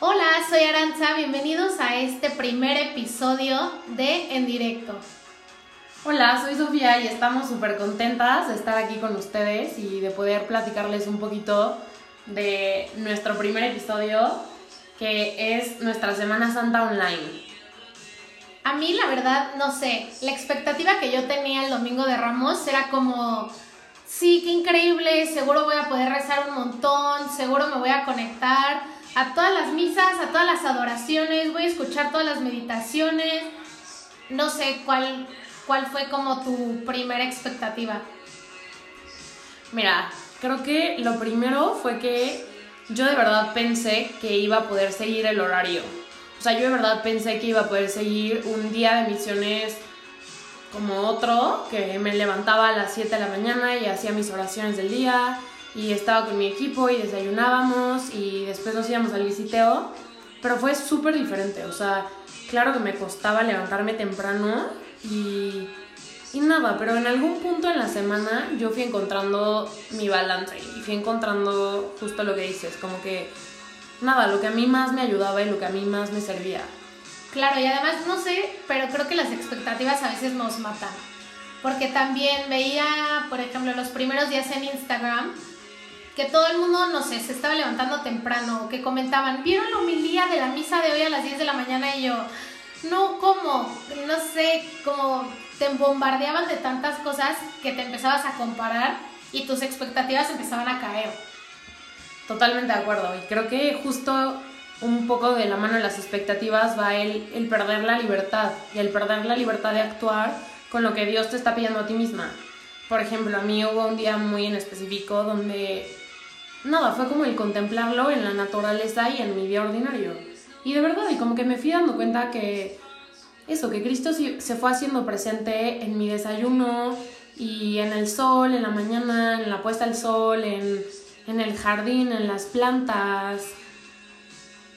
Hola, soy Aranza, bienvenidos a este primer episodio de En Directo. Hola, soy Sofía y estamos súper contentas de estar aquí con ustedes y de poder platicarles un poquito de nuestro primer episodio, que es nuestra Semana Santa Online. A mí, la verdad, no sé, la expectativa que yo tenía el domingo de Ramos era como, sí, qué increíble, seguro voy a poder rezar un montón, seguro me voy a conectar a todas las misas, a todas las adoraciones, voy a escuchar todas las meditaciones. No sé cuál, cuál fue como tu primera expectativa. Mira, creo que lo primero fue que yo de verdad pensé que iba a poder seguir el horario. O sea, yo de verdad pensé que iba a poder seguir un día de misiones como otro, que me levantaba a las 7 de la mañana y hacía mis oraciones del día y estaba con mi equipo y desayunábamos y después nos íbamos al visiteo, pero fue súper diferente, o sea, claro que me costaba levantarme temprano y, y nada, pero en algún punto en la semana yo fui encontrando mi balance y fui encontrando justo lo que dices, como que nada, lo que a mí más me ayudaba y lo que a mí más me servía. Claro, y además no sé, pero creo que las expectativas a veces nos matan. Porque también veía, por ejemplo, los primeros días en Instagram, que todo el mundo, no sé, se estaba levantando temprano, que comentaban, ¿vieron la homilía de la misa de hoy a las 10 de la mañana? Y yo, no, ¿cómo? No sé, como te bombardeaban de tantas cosas que te empezabas a comparar y tus expectativas empezaban a caer. Totalmente de acuerdo, y creo que justo un poco de la mano de las expectativas va el, el perder la libertad y el perder la libertad de actuar con lo que Dios te está pidiendo a ti misma. Por ejemplo, a mí hubo un día muy en específico donde nada, fue como el contemplarlo en la naturaleza y en mi día ordinario. Y de verdad, y como que me fui dando cuenta que eso, que Cristo se fue haciendo presente en mi desayuno y en el sol, en la mañana, en la puesta del sol, en, en el jardín, en las plantas.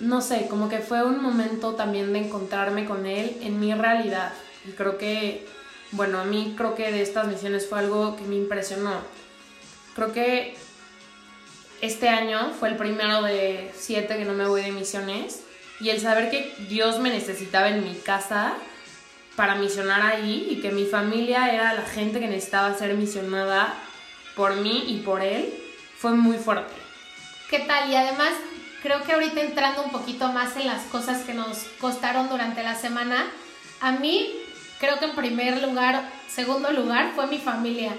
No sé, como que fue un momento también de encontrarme con Él en mi realidad. Y creo que, bueno, a mí creo que de estas misiones fue algo que me impresionó. Creo que este año fue el primero de siete que no me voy de misiones y el saber que Dios me necesitaba en mi casa para misionar ahí y que mi familia era la gente que necesitaba ser misionada por mí y por Él fue muy fuerte. ¿Qué tal? Y además creo que ahorita entrando un poquito más en las cosas que nos costaron durante la semana, a mí creo que en primer lugar, segundo lugar fue mi familia.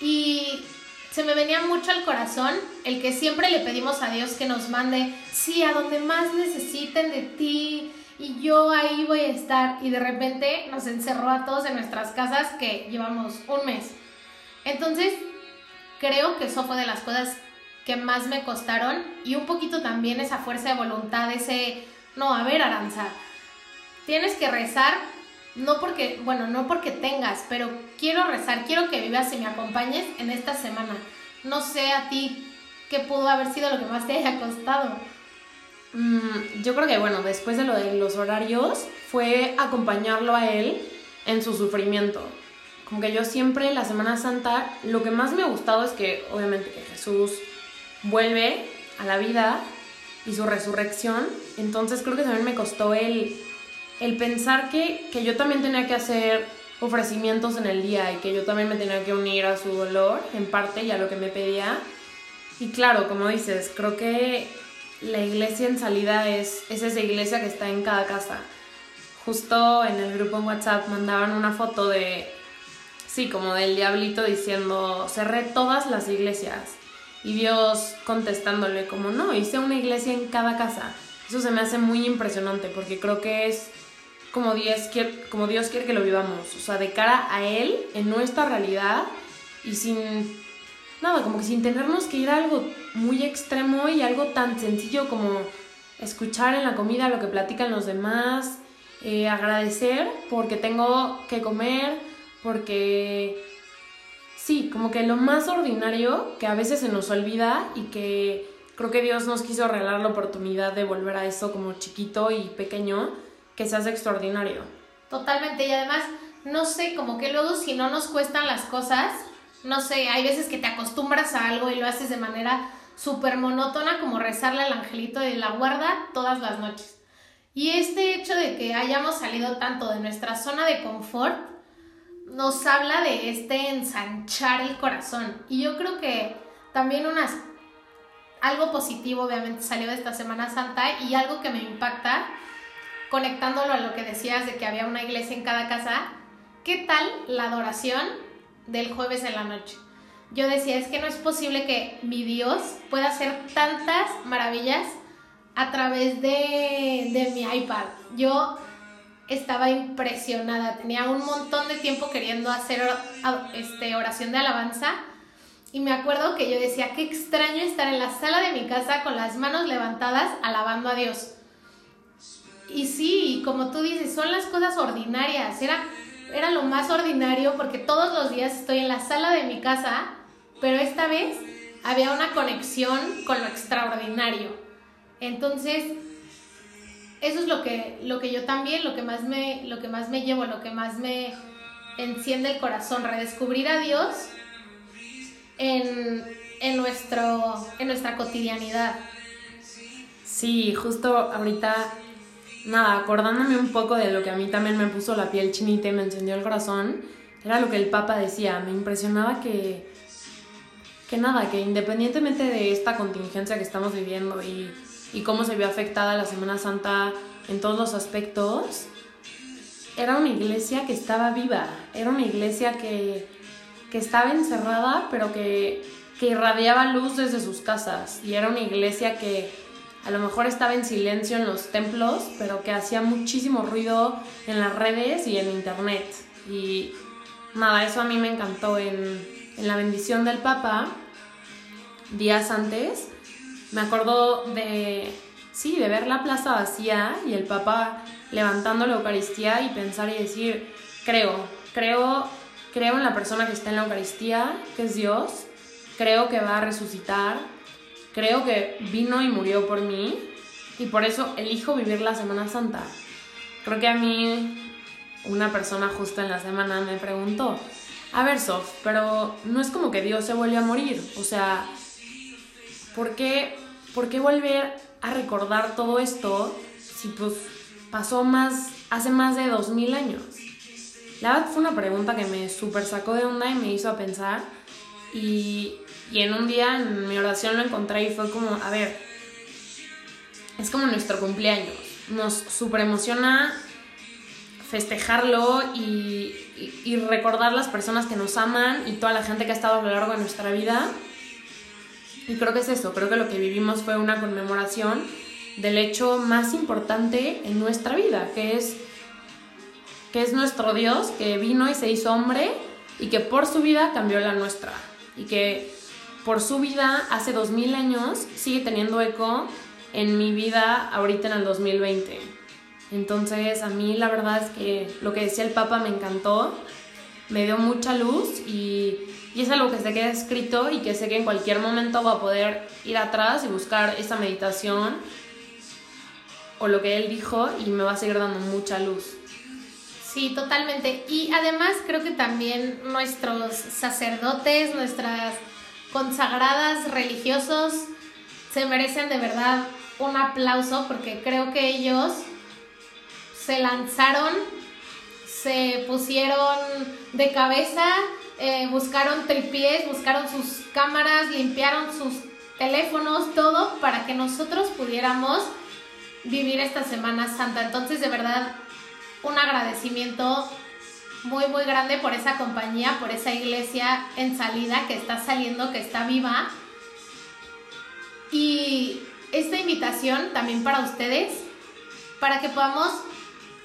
Y se me venía mucho al corazón el que siempre le pedimos a Dios que nos mande, sí, a donde más necesiten de ti, y yo ahí voy a estar. Y de repente nos encerró a todos en nuestras casas que llevamos un mes. Entonces, creo que eso fue de las cosas que más me costaron y un poquito también esa fuerza de voluntad, ese, no, a ver, Aranza, tienes que rezar no porque, bueno, no porque tengas, pero quiero rezar, quiero que vivas y me acompañes en esta semana. No sé a ti qué pudo haber sido lo que más te haya costado. Mm, yo creo que, bueno, después de lo de los horarios, fue acompañarlo a él en su sufrimiento. Como que yo siempre, la Semana Santa, lo que más me ha gustado es que, obviamente, que Jesús vuelve a la vida y su resurrección. Entonces creo que también me costó el el pensar que, que yo también tenía que hacer ofrecimientos en el día y que yo también me tenía que unir a su dolor en parte y a lo que me pedía. Y claro, como dices, creo que la iglesia en salida es, es esa iglesia que está en cada casa. Justo en el grupo en WhatsApp mandaban una foto de, sí, como del diablito diciendo, cerré todas las iglesias. Y Dios contestándole como, no, hice una iglesia en cada casa. Eso se me hace muy impresionante porque creo que es como Dios, quiere, como Dios quiere que lo vivamos, o sea, de cara a Él, en nuestra realidad y sin, nada, como que sin tenernos que ir a algo muy extremo y algo tan sencillo como escuchar en la comida lo que platican los demás, eh, agradecer porque tengo que comer, porque sí, como que lo más ordinario que a veces se nos olvida y que creo que Dios nos quiso regalar la oportunidad de volver a eso como chiquito y pequeño que se hace extraordinario. Totalmente, y además, no sé, como que luego si no nos cuestan las cosas, no sé, hay veces que te acostumbras a algo y lo haces de manera súper monótona como rezarle al angelito de la guarda todas las noches. Y este hecho de que hayamos salido tanto de nuestra zona de confort nos habla de este ensanchar el corazón. Y yo creo que también unas, algo positivo obviamente salió de esta Semana Santa y algo que me impacta, conectándolo a lo que decías de que había una iglesia en cada casa, ¿qué tal la adoración del jueves en la noche? Yo decía, es que no es posible que mi Dios pueda hacer tantas maravillas a través de, mi iPad. Yo estaba impresionada, tenía un montón de tiempo queriendo hacer este, oración de alabanza y me acuerdo que yo decía, qué extraño estar en la sala de mi casa con las manos levantadas alabando a Dios. Y sí, como tú dices, son las cosas ordinarias, era, era lo más ordinario porque todos los días estoy en la sala de mi casa, pero esta vez había una conexión con lo extraordinario. Entonces, eso es lo que, lo que yo también, lo que, más me, lo que más me llevo, lo que más me enciende el corazón, redescubrir a Dios en, en, nuestro, en nuestra cotidianidad. Sí, justo ahorita, nada, acordándome un poco de lo que a mí también me puso la piel chinita y me encendió el corazón, era lo que el Papa decía, me impresionaba que, que nada, que independientemente de esta contingencia que estamos viviendo y y cómo se vio afectada la Semana Santa en todos los aspectos, era una iglesia que estaba viva, era una iglesia que, que estaba encerrada, pero que, que irradiaba luz desde sus casas, y era una iglesia que a lo mejor estaba en silencio en los templos, pero que hacía muchísimo ruido en las redes y en internet. Y nada, eso a mí me encantó en, en la bendición del Papa, días antes me acuerdo de, sí, de ver la plaza vacía y el Papa levantando la Eucaristía y pensar y decir, creo, creo, creo en la persona que está en la Eucaristía, que es Dios, creo que va a resucitar, creo que vino y murió por mí y por eso elijo vivir la Semana Santa. Creo que a mí una persona justo en la semana me preguntó, a ver, Sof, pero no es como que Dios se vuelve a morir, o sea, ¿por qué, volver a recordar todo esto si pues pasó más, hace más de 2000 años? La verdad fue una pregunta que me super sacó de onda y me hizo pensar y, y en un día en mi oración lo encontré y fue como, a ver, es como nuestro cumpleaños, nos super emociona festejarlo y, y, y, recordar las personas que nos aman y toda la gente que ha estado a lo largo de nuestra vida. Y creo que es eso, creo que lo que vivimos fue una conmemoración del hecho más importante en nuestra vida, que es, que es nuestro Dios, que vino y se hizo hombre y que por su vida cambió la nuestra. Y que por su vida hace dos mil años sigue teniendo eco en mi vida ahorita en el 2020. Entonces a mí la verdad es que lo que decía el Papa me encantó, me dio mucha luz y y es algo que se queda escrito y que sé que en cualquier momento va a poder ir atrás y buscar esa meditación o lo que él dijo y me va a seguir dando mucha luz. Sí, totalmente. Y además creo que también nuestros sacerdotes, nuestras consagradas religiosos, se merecen de verdad un aplauso porque creo que ellos se lanzaron, se pusieron de cabeza eh, buscaron tripiés, buscaron sus cámaras, limpiaron sus teléfonos, todo para que nosotros pudiéramos vivir esta Semana Santa. Entonces, de verdad, un agradecimiento muy, muy grande por esa compañía, por esa iglesia en salida que está saliendo, que está viva. Y esta invitación también para ustedes, para que podamos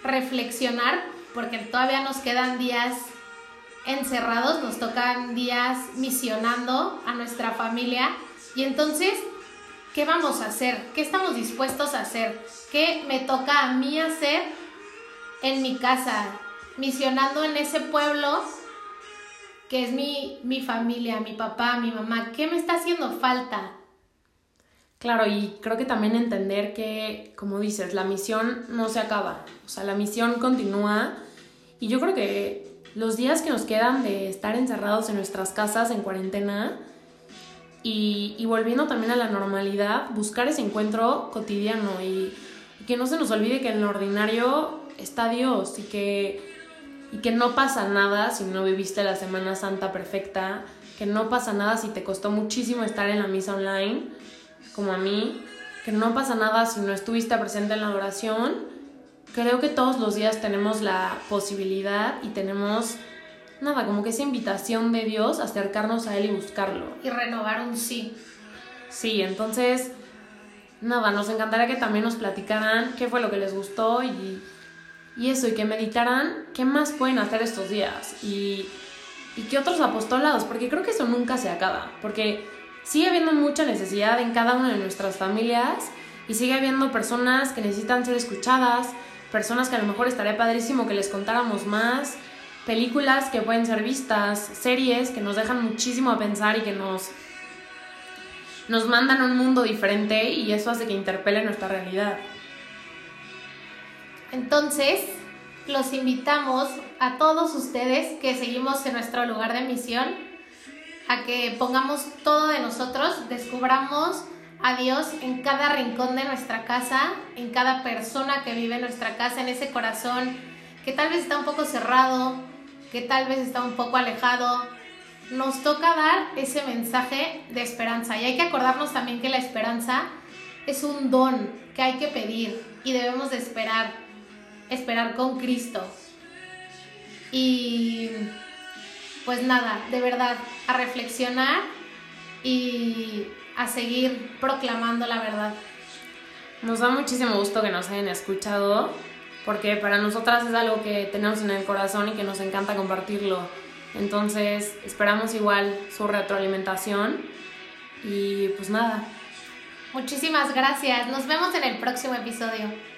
reflexionar, porque todavía nos quedan días encerrados, nos tocan días misionando a nuestra familia y entonces, ¿qué vamos a hacer? ¿Qué estamos dispuestos a hacer? ¿Qué me toca a mí hacer en mi casa, misionando en ese pueblo que es mi, mi familia, mi papá, mi mamá? ¿Qué me está haciendo falta? Claro, y creo que también entender que, como dices, la misión no se acaba, o sea, la misión continúa y yo creo que los días que nos quedan de estar encerrados en nuestras casas en cuarentena, y, y volviendo también a la normalidad, buscar ese encuentro cotidiano y, y que no se nos olvide que en lo ordinario está Dios y que, y que no pasa nada si no viviste la Semana Santa perfecta, que no pasa nada si te costó muchísimo estar en la misa online, como a mí, que no pasa nada si no estuviste presente en la adoración. Creo que todos los días tenemos la posibilidad y tenemos nada, como que esa invitación de Dios a acercarnos a Él y buscarlo. Y renovar un sí. Sí, entonces, nada, nos encantaría que también nos platicaran qué fue lo que les gustó y, y eso, y que meditaran qué más pueden hacer estos días y, y qué otros apostolados, porque creo que eso nunca se acaba, porque sigue habiendo mucha necesidad en cada una de nuestras familias y sigue habiendo personas que necesitan ser escuchadas, personas que a lo mejor estaría padrísimo que les contáramos más películas que pueden ser vistas, series que nos dejan muchísimo a pensar y que nos, nos mandan a un mundo diferente y eso hace que interpele nuestra realidad. Entonces, los invitamos a todos ustedes que seguimos en nuestro lugar de misión a que pongamos todo de nosotros, descubramos a Dios en cada rincón de nuestra casa, en cada persona que vive en nuestra casa, en ese corazón que tal vez está un poco cerrado, que tal vez está un poco alejado, nos toca dar ese mensaje de esperanza. Y hay que acordarnos también que la esperanza es un don que hay que pedir y debemos de esperar, esperar con Cristo. Y pues nada, de verdad, a reflexionar y a seguir proclamando la verdad. Nos da muchísimo gusto que nos hayan escuchado porque para nosotras es algo que tenemos en el corazón y que nos encanta compartirlo. Entonces esperamos igual su retroalimentación y pues nada. Muchísimas gracias. Nos vemos en el próximo episodio.